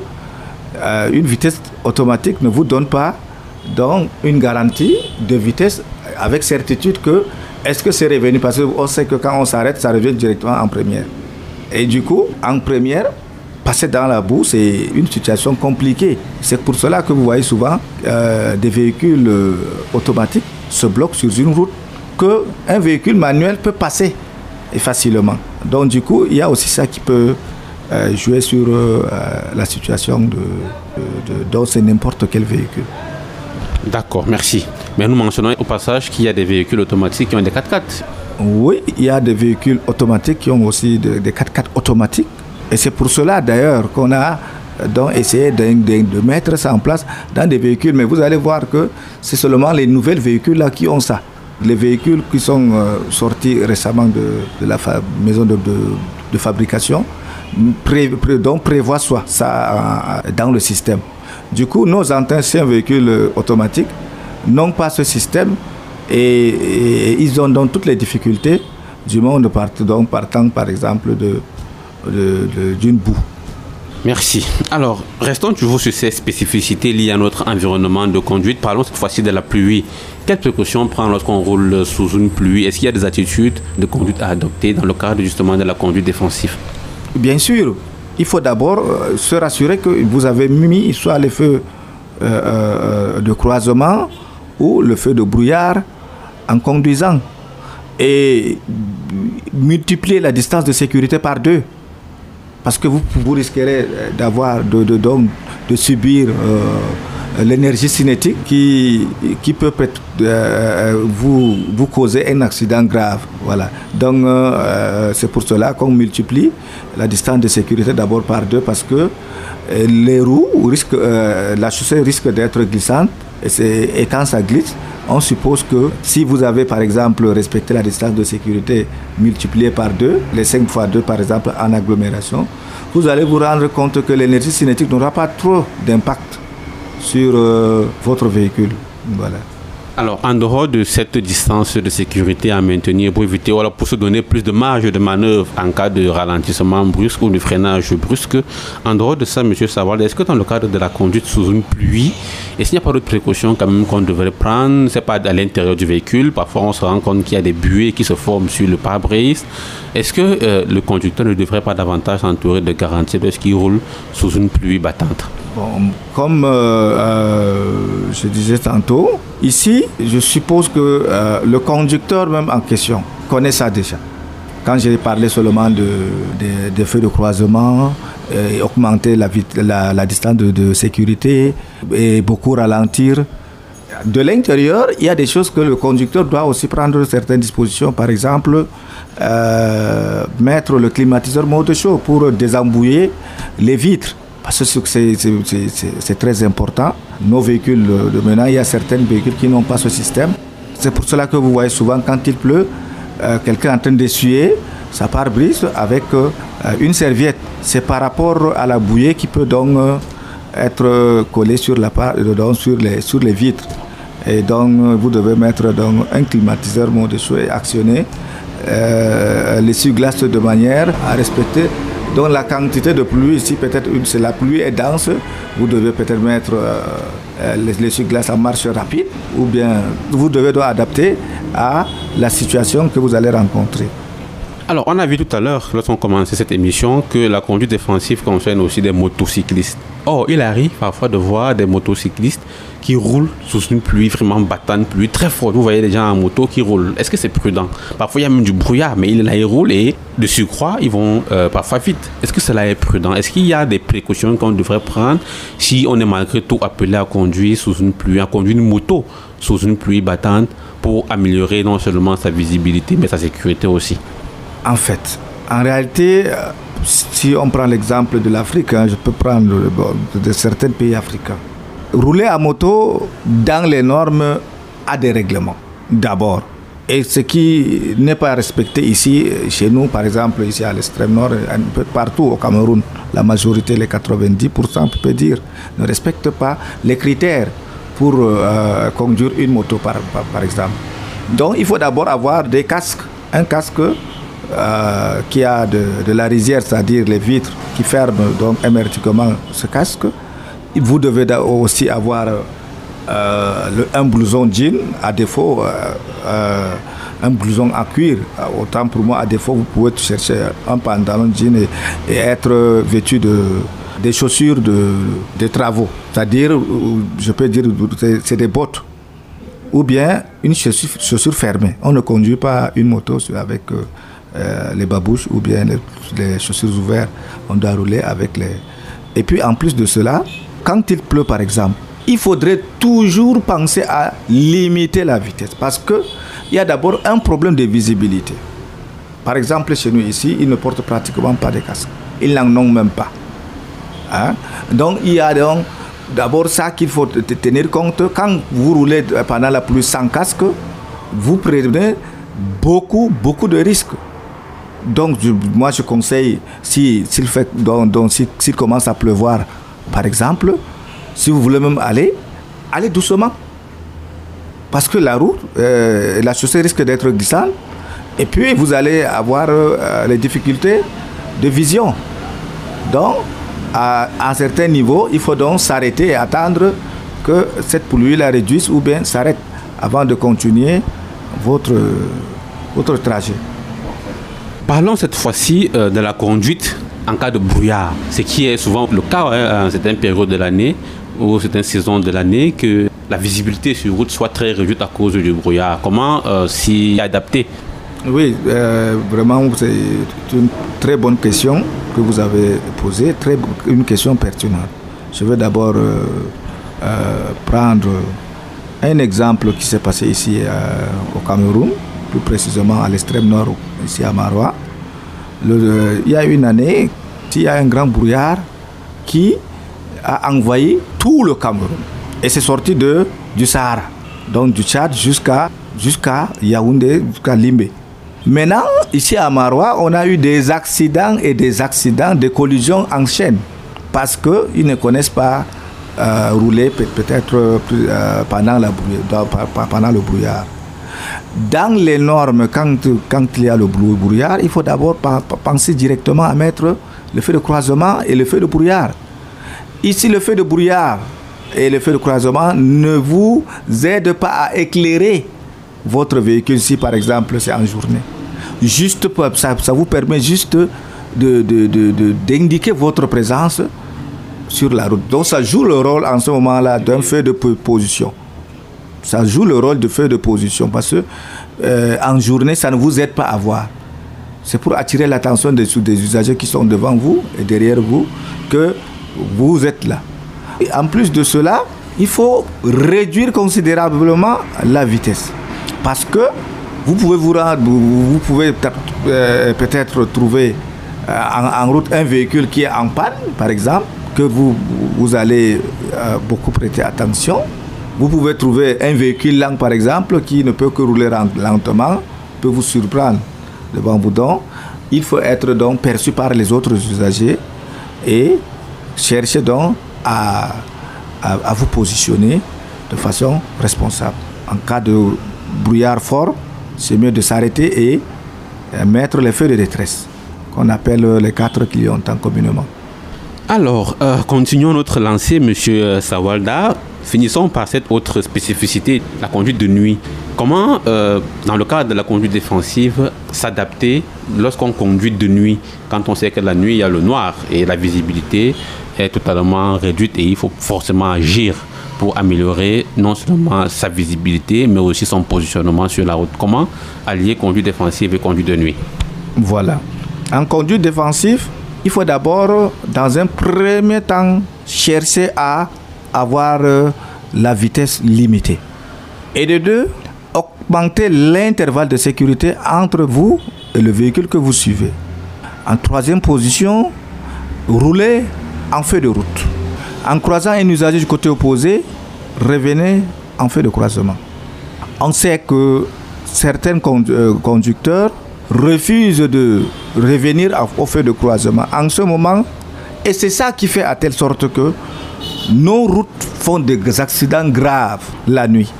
une vitesse automatique ne vous donne pas donc, une garantie de vitesse avec certitude que est-ce que c'est revenu? Parce qu'on sait que quand on s'arrête, ça revient directement en première. Et du coup, en première, passer dans la boue, c'est une situation compliquée. C'est pour cela que vous voyez souvent euh, des véhicules euh, automatiques se bloquent sur une route qu'un véhicule manuel peut passer facilement. Donc du coup, il y a aussi ça qui peut euh, jouer sur la situation de, de, n'importe quel véhicule. D'accord, merci. Mais nous mentionnons au passage qu'il y a des véhicules automatiques qui ont des 4x4. Oui, il y a des véhicules automatiques qui ont aussi des 4x4 automatiques. Et c'est pour cela d'ailleurs qu'on a donc essayé de, mettre ça en place dans des véhicules. Mais vous allez voir que c'est seulement les nouvelles véhicules là qui ont ça. Les véhicules qui sont euh, sortis récemment de, la maison de, fabrication donc prévoient soit ça euh, dans le système. Du coup, nos anciens véhicules euh, automatiques n'ont pas ce système et, ils ont donc toutes les difficultés du monde partant par exemple d'une boue. Merci. Alors, restons toujours sur ces spécificités liées à notre environnement de conduite. Parlons cette fois-ci de la pluie. Quelles précautions prendre lorsqu'on roule sous une pluie? Est-ce qu'il y a des attitudes de conduite à adopter dans le cadre justement de la conduite défensive? Bien sûr. Il faut d'abord euh, se rassurer que vous avez mis soit les feux euh, euh, de croisement ou le feu de brouillard en conduisant et multiplier la distance de sécurité par deux. Parce que vous, vous risquerez d'avoir de, de, de, subir euh, l'énergie cinétique qui, qui peut euh, vous, vous causer un accident grave. Voilà. Donc euh, c'est pour cela qu'on multiplie la distance de sécurité d'abord par deux parce que les roues risquent, la chaussée risque d'être glissante et, et quand ça glisse, on suppose que si vous avez par exemple respecté la distance de sécurité multipliée par deux, les 5 fois 2 par exemple en agglomération, vous allez vous rendre compte que l'énergie cinétique n'aura pas trop d'impact sur euh, votre véhicule. Voilà. Alors, en dehors de cette distance de sécurité à maintenir pour éviter, voilà, pour se donner plus de marge de manœuvre en cas de ralentissement brusque ou de freinage brusque, en dehors de ça, Monsieur Saval, est-ce que dans le cadre de la conduite sous une pluie, est-ce qu'il n'y a pas d'autres précautions quand même qu'on devrait prendre? C'est pas à l'intérieur du véhicule. Parfois, on se rend compte qu'il y a des buées qui se forment sur le pare-brise. Est-ce que euh, le conducteur ne devrait pas davantage s'entourer de garanties lorsqu'il roule sous une pluie battante? Comme euh, euh, je disais tantôt, ici, je suppose que euh, le conducteur même en question connaît ça déjà. Quand j'ai parlé seulement de, des feux de croisement, et augmenter la, distance de, de, sécurité et beaucoup ralentir. De l'intérieur, il y a des choses que le conducteur doit aussi prendre certaines dispositions. Par exemple, mettre le climatiseur mode chaud pour désembouiller les vitres parce que c'est très important. Nos véhicules de maintenant, il y a certains véhicules qui n'ont pas ce système. C'est pour cela que vous voyez souvent quand il pleut, euh, quelqu'un en train d'essuyer sa pare-brise avec euh, une serviette. C'est par rapport à la bouée qui peut donc euh, être collée sur, la, donc sur, les, sur les vitres. Et donc vous devez mettre donc, un climatiseur mode et actionner euh, l'essuie-glace de manière à respecter donc la quantité de pluie ici, peut-être si la pluie est dense, vous devez peut-être mettre euh, euh, les, glaces en marche rapide ou bien vous devez donc adapter à la situation que vous allez rencontrer. Alors, on a vu tout à l'heure, lorsqu'on commençait cette émission, que la conduite défensive concerne aussi des motocyclistes. Or, il arrive parfois de voir des motocyclistes qui roulent sous une pluie vraiment battante, pluie très forte. Vous voyez des gens en moto qui roulent. Est-ce que c'est prudent? Parfois, il y a même du brouillard, mais là, ils roulent et de surcroît, ils vont euh, parfois vite. Est-ce que cela est prudent? Est-ce qu'il y a des précautions qu'on devrait prendre si on est malgré tout appelé à conduire sous une pluie, à conduire une moto sous une pluie battante pour améliorer non seulement sa visibilité, mais sa sécurité aussi? En fait, en réalité, euh, si on prend l'exemple de l'Afrique, hein, je peux prendre de certains pays africains rouler à moto dans les normes a des règlements. D'abord, Et ce qui n'est pas respecté ici, chez nous, par exemple, ici à l'extrême nord, un peu partout au Cameroun, la majorité, les 90%, on peut dire, ne respectent pas les critères pour euh, conduire une moto, par, par, exemple. Donc, il faut d'abord avoir des casques. Un casque euh, qui a de, la rizière, c'est-à-dire les vitres qui ferment donc hermétiquement ce casque. Vous devez aussi avoir euh, un blouson jean, à défaut, euh, un blouson à cuir. Autant pour moi, à défaut, vous pouvez chercher un pantalon jean et, être vêtu de, des chaussures de, travaux. C'est-à-dire, je peux dire, c'est des bottes ou bien une chaussure, fermée. On ne conduit pas une moto avec euh, les babouches ou bien les, chaussures ouvertes. On doit rouler avec les. Et puis en plus de cela, quand il pleut par exemple, il faudrait toujours penser à limiter la vitesse parce que il y a d'abord un problème de visibilité. Par exemple, chez nous ici, ils ne portent pratiquement pas de casque. Ils n'en ont même pas. Hein? Donc, il y a donc d'abord ça qu'il faut tenir compte. Quand vous roulez pendant la pluie sans casque, vous prenez beaucoup, beaucoup de risques. Donc, moi, je conseille, s'il si, fait, donc, donc, si, commence à pleuvoir, par exemple, si vous voulez même aller, allez doucement. Parce que la route, euh, la chaussée risque d'être glissante. Et puis, vous allez avoir euh, les difficultés de vision. Donc, à, à, un certain niveau, il faut donc s'arrêter et attendre que cette pluie la réduise ou bien s'arrête avant de continuer votre, votre trajet. Parlons cette fois-ci euh, de la conduite en cas de brouillard, ce qui est souvent le cas hein, à certaines périodes de l'année ou certaines saisons de l'année que la visibilité sur route soit très réduite à cause du brouillard. Comment euh, s'y adapter? Oui, euh, vraiment, c'est une très bonne question que vous avez posée, très, une question pertinente. Je vais d'abord euh, prendre un exemple qui s'est passé ici au Cameroun, plus précisément à l'extrême nord, ici à Marois. Il y a une année, il y a un grand brouillard qui a envoyé tout le Cameroun. Et c'est sorti de, du Sahara, donc du Tchad jusqu'à Yaoundé, jusqu'à Limbe. Maintenant, ici à Marois, on a eu des accidents et des accidents, des collisions en chaîne, parce qu'ils ne connaissent pas euh, rouler peut-être euh, la, pendant le brouillard. Dans les normes, quand, quand il y a le brouillard, il faut d'abord penser directement à mettre le feu de croisement et le feu de brouillard. Ici, le feu de brouillard et le feu de croisement ne vous aident pas à éclairer votre véhicule si par exemple c'est en journée. Juste ça, vous permet juste d'indiquer de, de, votre présence sur la route. Donc ça joue le rôle en ce moment-là d'un feu de position. Ça joue le rôle de feu de position parce que euh, en journée, ça ne vous aide pas à voir. C'est pour attirer l'attention des, usagers qui sont devant vous et derrière vous que vous êtes là. En plus de cela, il faut réduire considérablement la vitesse. Parce que vous pouvez vous rendre, vous pouvez euh, peut-être trouver euh, en, en, route un véhicule qui est en panne, par exemple, que vous, vous allez euh, beaucoup prêter attention. Vous pouvez trouver un véhicule lent, par exemple, qui ne peut que rouler lentement, peut vous surprendre devant vous. Donc, il faut être donc perçu par les autres usagers et cherchez donc à, vous positionner de façon responsable. En cas de brouillard fort, c'est mieux de s'arrêter et mettre les feux de détresse, qu'on appelle les quatre clignotants communément. Alors, euh, continuons notre lancée, Monsieur Sawalda. Finissons par cette autre spécificité, la conduite de nuit. Comment, euh, dans le cadre de la conduite défensive, s'adapter lorsqu'on conduit de nuit, quand on sait que la nuit, il y a le noir et la visibilité est totalement réduite et il faut forcément agir pour améliorer non seulement sa visibilité, mais aussi son positionnement sur la route. Comment allier conduite défensive et conduite de nuit? Voilà. En conduite défensive, il faut d'abord, dans un premier temps, chercher à avoir la vitesse limitée. Et de deux, augmenter l'intervalle de sécurité entre vous et le véhicule que vous suivez. En troisième position, rouler en feu de route. En croisant un usager du côté opposé, revenez en feu de croisement. On sait que certains euh, conducteurs refusent de revenir au feu de croisement. En ce moment, et c'est ça qui fait à telle sorte que nos routes font des accidents graves la nuit.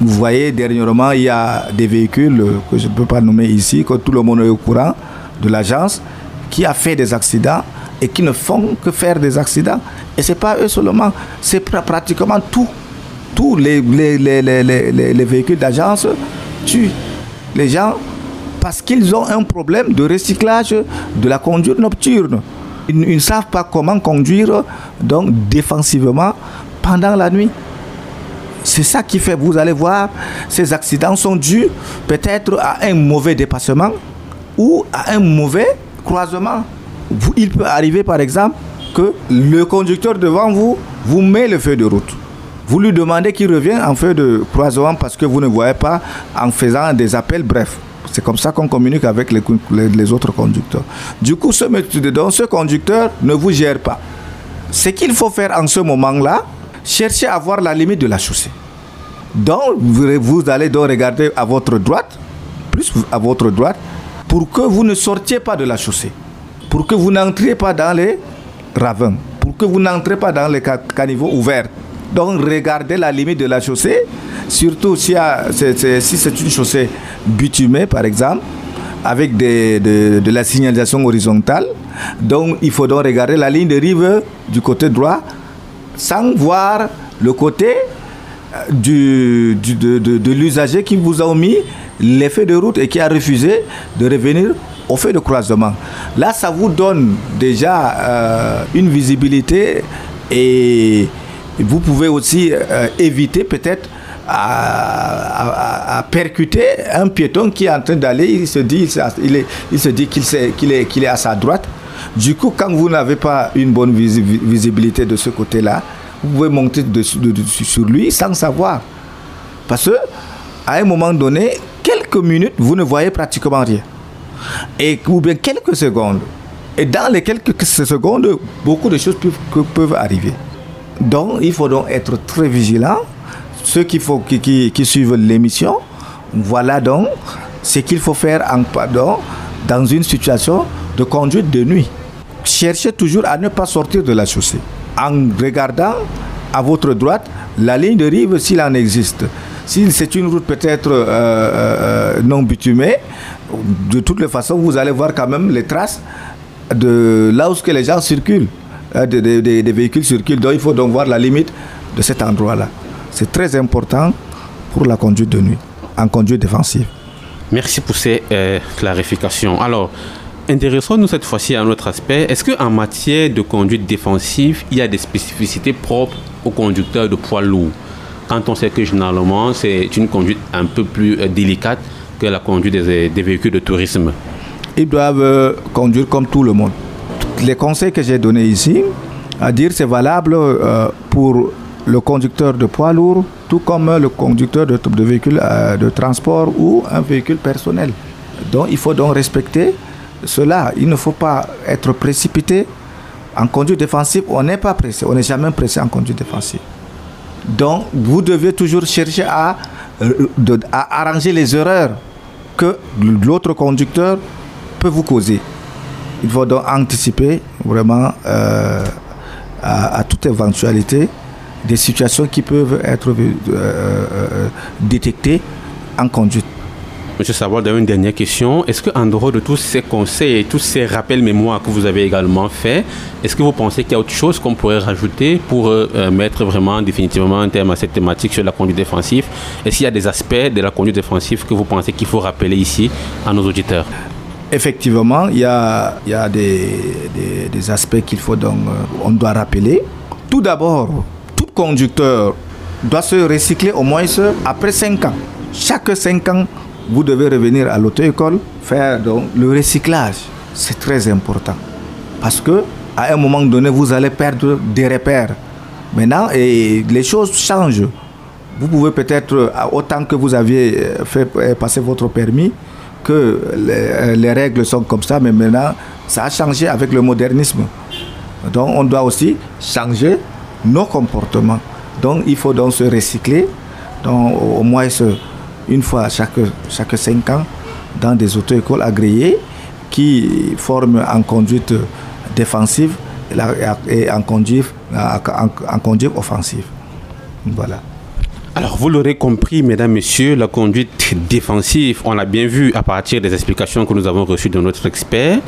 Vous voyez, dernièrement, il y a des véhicules que je ne peux pas nommer ici, que tout le monde est au courant de l'agence, qui a fait des accidents et qui ne font que faire des accidents. Et ce n'est pas eux seulement, c'est pratiquement tout. Tous les, les, les, les véhicules d'agence tuent les gens parce qu'ils ont un problème de recyclage de la conduite nocturne. Ils, ne savent pas comment conduire donc défensivement pendant la nuit. C'est ça qui fait, vous allez voir, ces accidents sont dus peut-être à un mauvais dépassement ou à un mauvais croisement. Il peut arriver par exemple que le conducteur devant vous vous met le feu de route. Vous lui demandez qu'il revienne en feu de croisement parce que vous ne voyez pas en faisant des appels, bref. C'est comme ça qu'on communique avec les, autres conducteurs. Du coup, ce, donc, ce conducteur ne vous gère pas. Ce qu'il faut faire en ce moment-là, cherchez à voir la limite de la chaussée. Donc, vous allez donc regarder à votre droite, plus à votre droite, pour que vous ne sortiez pas de la chaussée, pour que vous n'entriez pas dans les ravins, pour que vous n'entrez pas dans les caniveaux ouverts. Donc, regardez la limite de la chaussée, surtout si, c'est une chaussée bitumée, par exemple, avec de, la signalisation horizontale. Donc, il faut donc regarder la ligne de rive du côté droit sans voir le côté euh, de, l'usager qui vous a mis l'effet de route et qui a refusé de revenir au fait de croisement. Là, ça vous donne déjà euh, une visibilité et vous pouvez aussi euh, éviter peut-être à, percuter un piéton qui est en train d'aller, il se dit, il, se dit qu'il est, est à sa droite du coup, quand vous n'avez pas une bonne visibilité de ce côté-là, vous pouvez monter sur lui sans savoir. Parce que à un moment donné, quelques minutes, vous ne voyez pratiquement rien. Et, ou bien quelques secondes. Et dans les quelques secondes, beaucoup de choses peuvent, peuvent arriver. Donc, il faut donc être très vigilant. Ceux qui, suivent l'émission, voilà donc ce qu'il faut faire dans une situation de conduite de nuit cherchez toujours à ne pas sortir de la chaussée en regardant à votre droite la ligne de rive s'il en existe. Si c'est une route peut-être euh, euh, non bitumée, de toutes les façons, vous allez voir quand même les traces de là où les gens circulent, euh, des, véhicules circulent. Donc il faut donc voir la limite de cet endroit-là. C'est très important pour la conduite de nuit, en conduite défensive. Merci pour ces clarifications. Alors, Intéressons-nous cette fois-ci à un autre aspect. Est-ce qu'en matière de conduite défensive, il y a des spécificités propres aux conducteurs de poids lourds? Quand on sait que généralement, c'est une conduite un peu plus euh, délicate que la conduite des, véhicules de tourisme? Ils doivent euh, conduire comme tout le monde. Les conseils que j'ai donnés ici, à dire c'est valable euh, pour le conducteur de poids lourd, tout comme le conducteur de, véhicule de transport ou un véhicule personnel. Donc il faut donc respecter cela, il ne faut pas être précipité. En conduite défensive, on n'est pas pressé, on n'est jamais pressé en conduite défensive. Donc, vous devez toujours chercher à, euh, arranger les erreurs que l'autre conducteur peut vous causer. Il faut donc anticiper vraiment euh, à, toute éventualité des situations qui peuvent être euh, détectées en conduite. Monsieur Savoir, une dernière question. Est-ce qu'en dehors de tous ces conseils et tous ces rappels mémoire que vous avez également fait, est-ce que vous pensez qu'il y a autre chose qu'on pourrait rajouter pour euh, euh, mettre vraiment définitivement un terme à cette thématique sur la conduite défensive? Est-ce qu'il y a des aspects de la conduite défensive que vous pensez qu'il faut rappeler ici à nos auditeurs? Effectivement, il y a, il y a des, des, aspects qu'il faut donc, euh, on doit rappeler. Tout d'abord, conducteur doit se recycler au moins après 5 ans. Chaque 5 ans, vous devez revenir à l'auto-école, faire donc le recyclage. C'est très important. Parce que à un moment donné, vous allez perdre des repères. Maintenant, et les choses changent. Vous pouvez peut-être, autant que vous aviez euh, fait euh, passer votre permis, que euh, les, règles sont comme ça, mais maintenant, ça a changé avec le modernisme. Donc, on doit aussi changer nos comportements. Donc, il faut donc se recycler, donc au moins une fois chaque, chaque cinq ans dans des auto-écoles agréées qui forment en conduite défensive et en conduite, en conduite offensive. Voilà. Alors, vous l'aurez compris, mesdames, messieurs, la conduite défensive, on l'a bien vu à partir des explications que nous avons reçues de notre expert,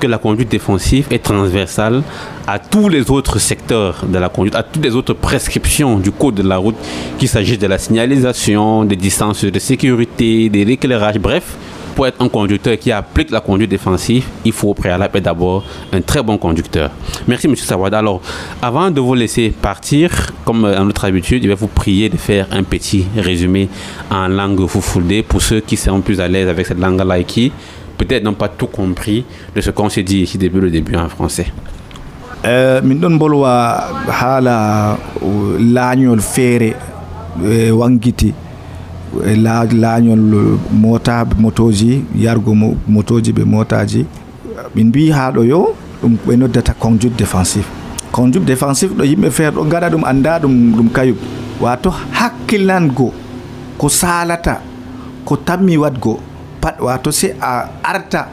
que la conduite défensive est transversale à tous les autres secteurs de la conduite, à toutes les autres prescriptions du code de la route, qu'il s'agisse de la signalisation, des distances de sécurité, des éclairages, bref, pour être un conducteur qui applique la conduite défensive, il faut au préalable d'abord un très bon conducteur. Merci, M. Sawada. Alors, avant de vous laisser partir, comme à notre habitude, je vais vous prier de faire un petit résumé en langue foufoudée pour ceux qui seront plus à l'aise avec cette langue-là et qui peut-être n'ont pas tout compris de ce qu'on s'est dit ici depuis le début en français. Euh, E laañol mota motoji yargo motoji ɓe motaji min mbi ha ɗo yo ɗum ɓe noddata conjude défensif. Conjude défensif ɗo yimɓe feere ɗo gaɗa ɗum anda ɗum ɗum kayum. Wato hakkillango ko salata ko tammi wadgo pat wato se a arta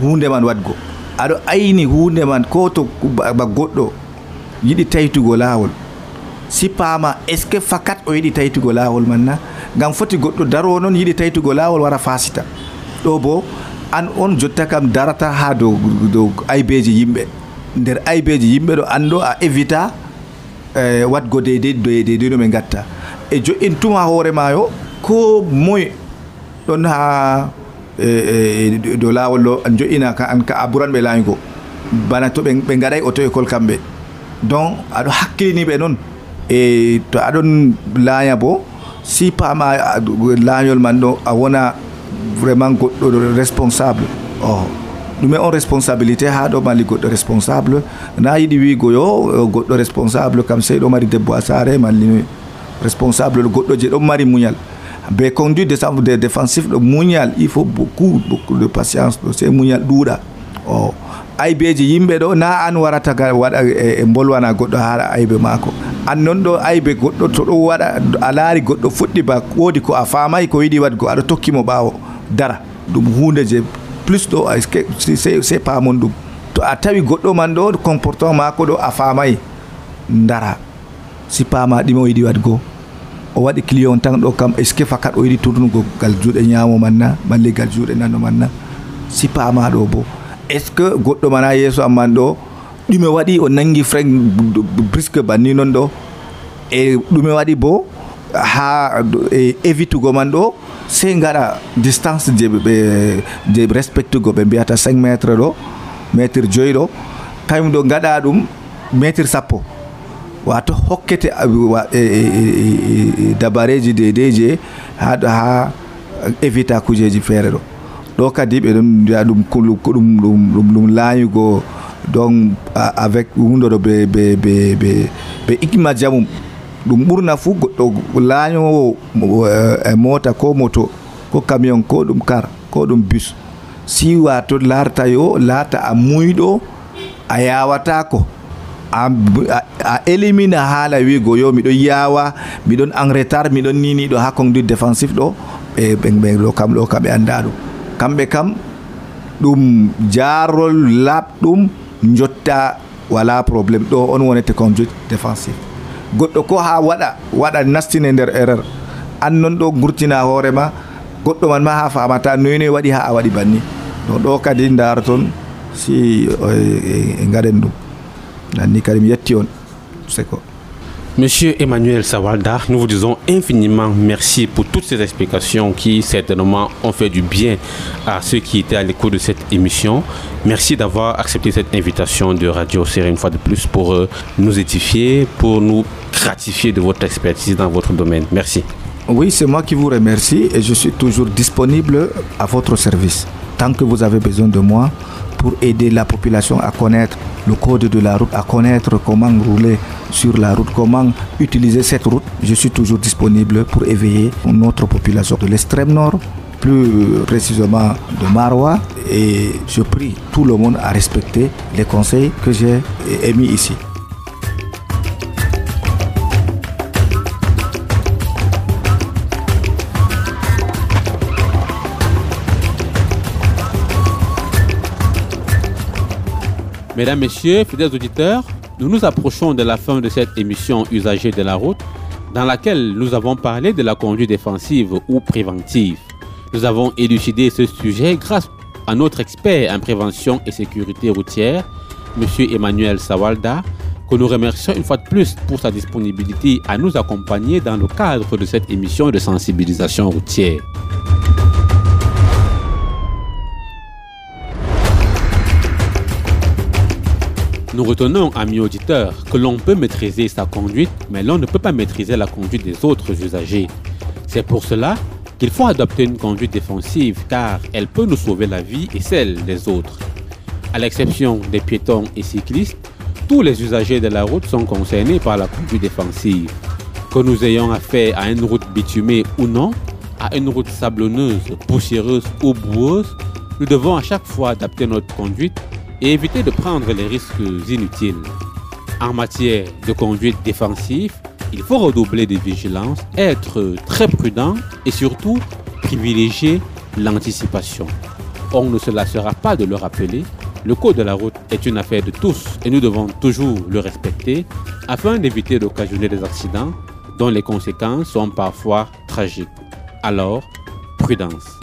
hunde man wadgo aɗo ayni hunde man ko to ba goɗɗo yiɗi taytugo lawol sippama est ce que fakat o yiɗi taytugo lawol man na? Gam foti goɗɗo darowo noon yiɗi taytugo lawol wara fasita ɗo bo an on jotta kam darata ha dow dow aybeji yimɓe. Nder aybeji yimɓe ɗo anɗo a évita eh, wadgo deydey deydey no ɓe gatta e jo'intuma hoore mayo ko moye ɗon ha eh, eh, dow lawol ɗo jo'ina ka an ka a ɓuran ɓe lañgo bana to ɓe gaɗay auto école kamɓe. Donc aɗo hakkilini ɓe noon e to aɗon laaya bo si paama laayol man ɗo a wona vraiment goɗɗo responsable o oh. ɗume on responsabilité ha ɗo mali goɗɗo responsable na yiɗi wigo yo goɗɗo responsable kam sey ɗo mari debbo a sare malli responsable goɗɗo je ɗon mari muñal be conduit de défensif ɗo muñal il faut beaucoup beaucoup de patience ɗo sey muñal ɗuuɗa o oh. aybeji yimɓe ɗo na an warata ga waɗa e, e bolwana goɗɗo ha aybe maako. An noon ɗo aybe goɗɗo to ɗo waɗa a laari goɗɗo fuɗɗi ba woodi ko a faamayi ko yiɗi waɗgo aɗa tokkimo ɓaawo dara. Ɗum hunde je plus ɗo se paamon ɗum. To a tawi goɗɗo man ɗo comportement maako ɗo a faamayi dara si paama ɗima o yiɗi waɗgo. O waɗi client tan ɗo kam est ce que fakat o yiɗi tournugo gal juuɗe ñaamo man na ma leggal juuɗe nano man na? Si paama ɗo boo est ce que goɗɗo mana yeeso amman ɗo ɗume waɗi o nangi frank brisque banni noon ɗo? E ɗume waɗi bo ha e évitugo man ɗo sey gaɗa distance je ɓe je respectugo ɓe mbiyata 5 métre ɗo métre joyi ɗo. Kañum ɗo gaɗa ɗum métre sappo. Wato hokkete e, e, e, dabareji dedeji ha ha évita kujeji feere ɗo. Ɗo kadi ɓe ɗon mbiya ɗum ɗum laayugo donc avec hunde ɗo ɓe ɓe ɓe ɓe ɓe jamum ɗum ɓurna fuu goɗɗo laañowo e mota ko moto ko camion ko ɗum car ko ɗum bus. Si wato larta yo laata a muyɗo a yawatako a, a élimina haala wigo yo miɗon yawa miɗon en retard miɗon niniɗo ha conduite défensif ɗo ɓe ɓe ɗo kam ɗo kam ɓe anda ɗum kamɓe kam ɗum jarol laɓɗum jotta wala probléme ɗo on wonete comme défensif. Goɗɗo ko ha waɗa waɗa nastine nder erreur an noon ɗo gurtina hoorema goɗɗo man ma ha famata noynoy waɗi ha a waɗi banni. Ɗon ɗo kadi ndaara toon si eh, eh, e gaɗen ɗum. Nanni kadi mi yetti on seko. Monsieur Emmanuel Sawalda, nous vous disons infiniment merci pour toutes ces explications qui certainement ont fait du bien à ceux qui étaient à l'écoute de cette émission. Merci d'avoir accepté cette invitation de Radio Série une fois de plus pour euh, nous édifier, pour nous gratifier de votre expertise dans votre domaine. Merci. Oui, c'est moi qui vous remercie et je suis toujours disponible à votre service. Tant que vous avez besoin de moi, pour aider la population à connaître le code de la route, à connaître comment rouler sur la route, comment utiliser cette route. Je suis toujours disponible pour éveiller notre population de l'extrême nord, plus précisément de Marois, et je prie tout le monde à respecter les conseils que j'ai émis ici. Mesdames, Messieurs, fidèles auditeurs, nous nous approchons de la fin de cette émission Usagers de la route, dans laquelle nous avons parlé de la conduite défensive ou préventive. Nous avons élucidé ce sujet grâce à notre expert en prévention et sécurité routière, M. Emmanuel Sawalda, que nous remercions une fois de plus pour sa disponibilité à nous accompagner dans le cadre de cette émission de sensibilisation routière. Nous retenons, amis auditeurs, que l'on peut maîtriser sa conduite, mais l'on ne peut pas maîtriser la conduite des autres usagers. C'est pour cela qu'il faut adopter une conduite défensive car elle peut nous sauver la vie et celle des autres. À l'exception des piétons et cyclistes, tous les usagers de la route sont concernés par la conduite défensive. Que nous ayons affaire à une route bitumée ou non, à une route sablonneuse, poussiéreuse ou boueuse, nous devons à chaque fois adapter notre conduite et éviter de prendre les risques inutiles. En matière de conduite défensive, il faut redoubler de vigilance, être très prudent et surtout privilégier l'anticipation. On ne se lassera pas de le rappeler, le code de la route est une affaire de tous et nous devons toujours le respecter afin d'éviter d'occasionner des accidents dont les conséquences sont parfois tragiques. Alors, prudence.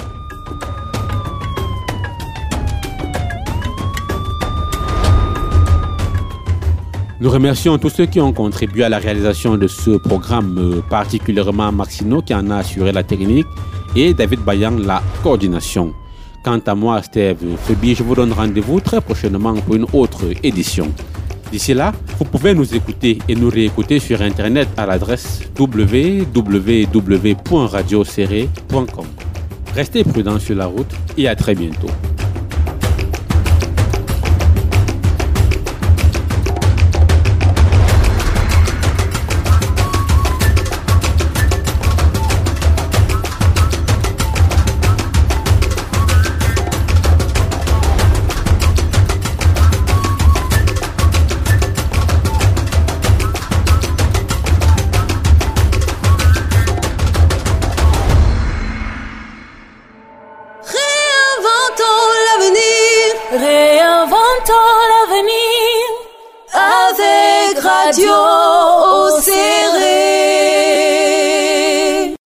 Nous remercions tous ceux qui ont contribué à la réalisation de ce programme, euh, particulièrement Maxino qui en a assuré la technique et David Bayan la coordination. Quant à moi, Steve Febi, je vous donne rendez-vous très prochainement pour une autre édition. D'ici là, vous pouvez nous écouter et nous réécouter sur Internet à l'adresse www.radioserré.com. Restez prudents sur la route et à très bientôt. L'avenir. Avec Radio Serré.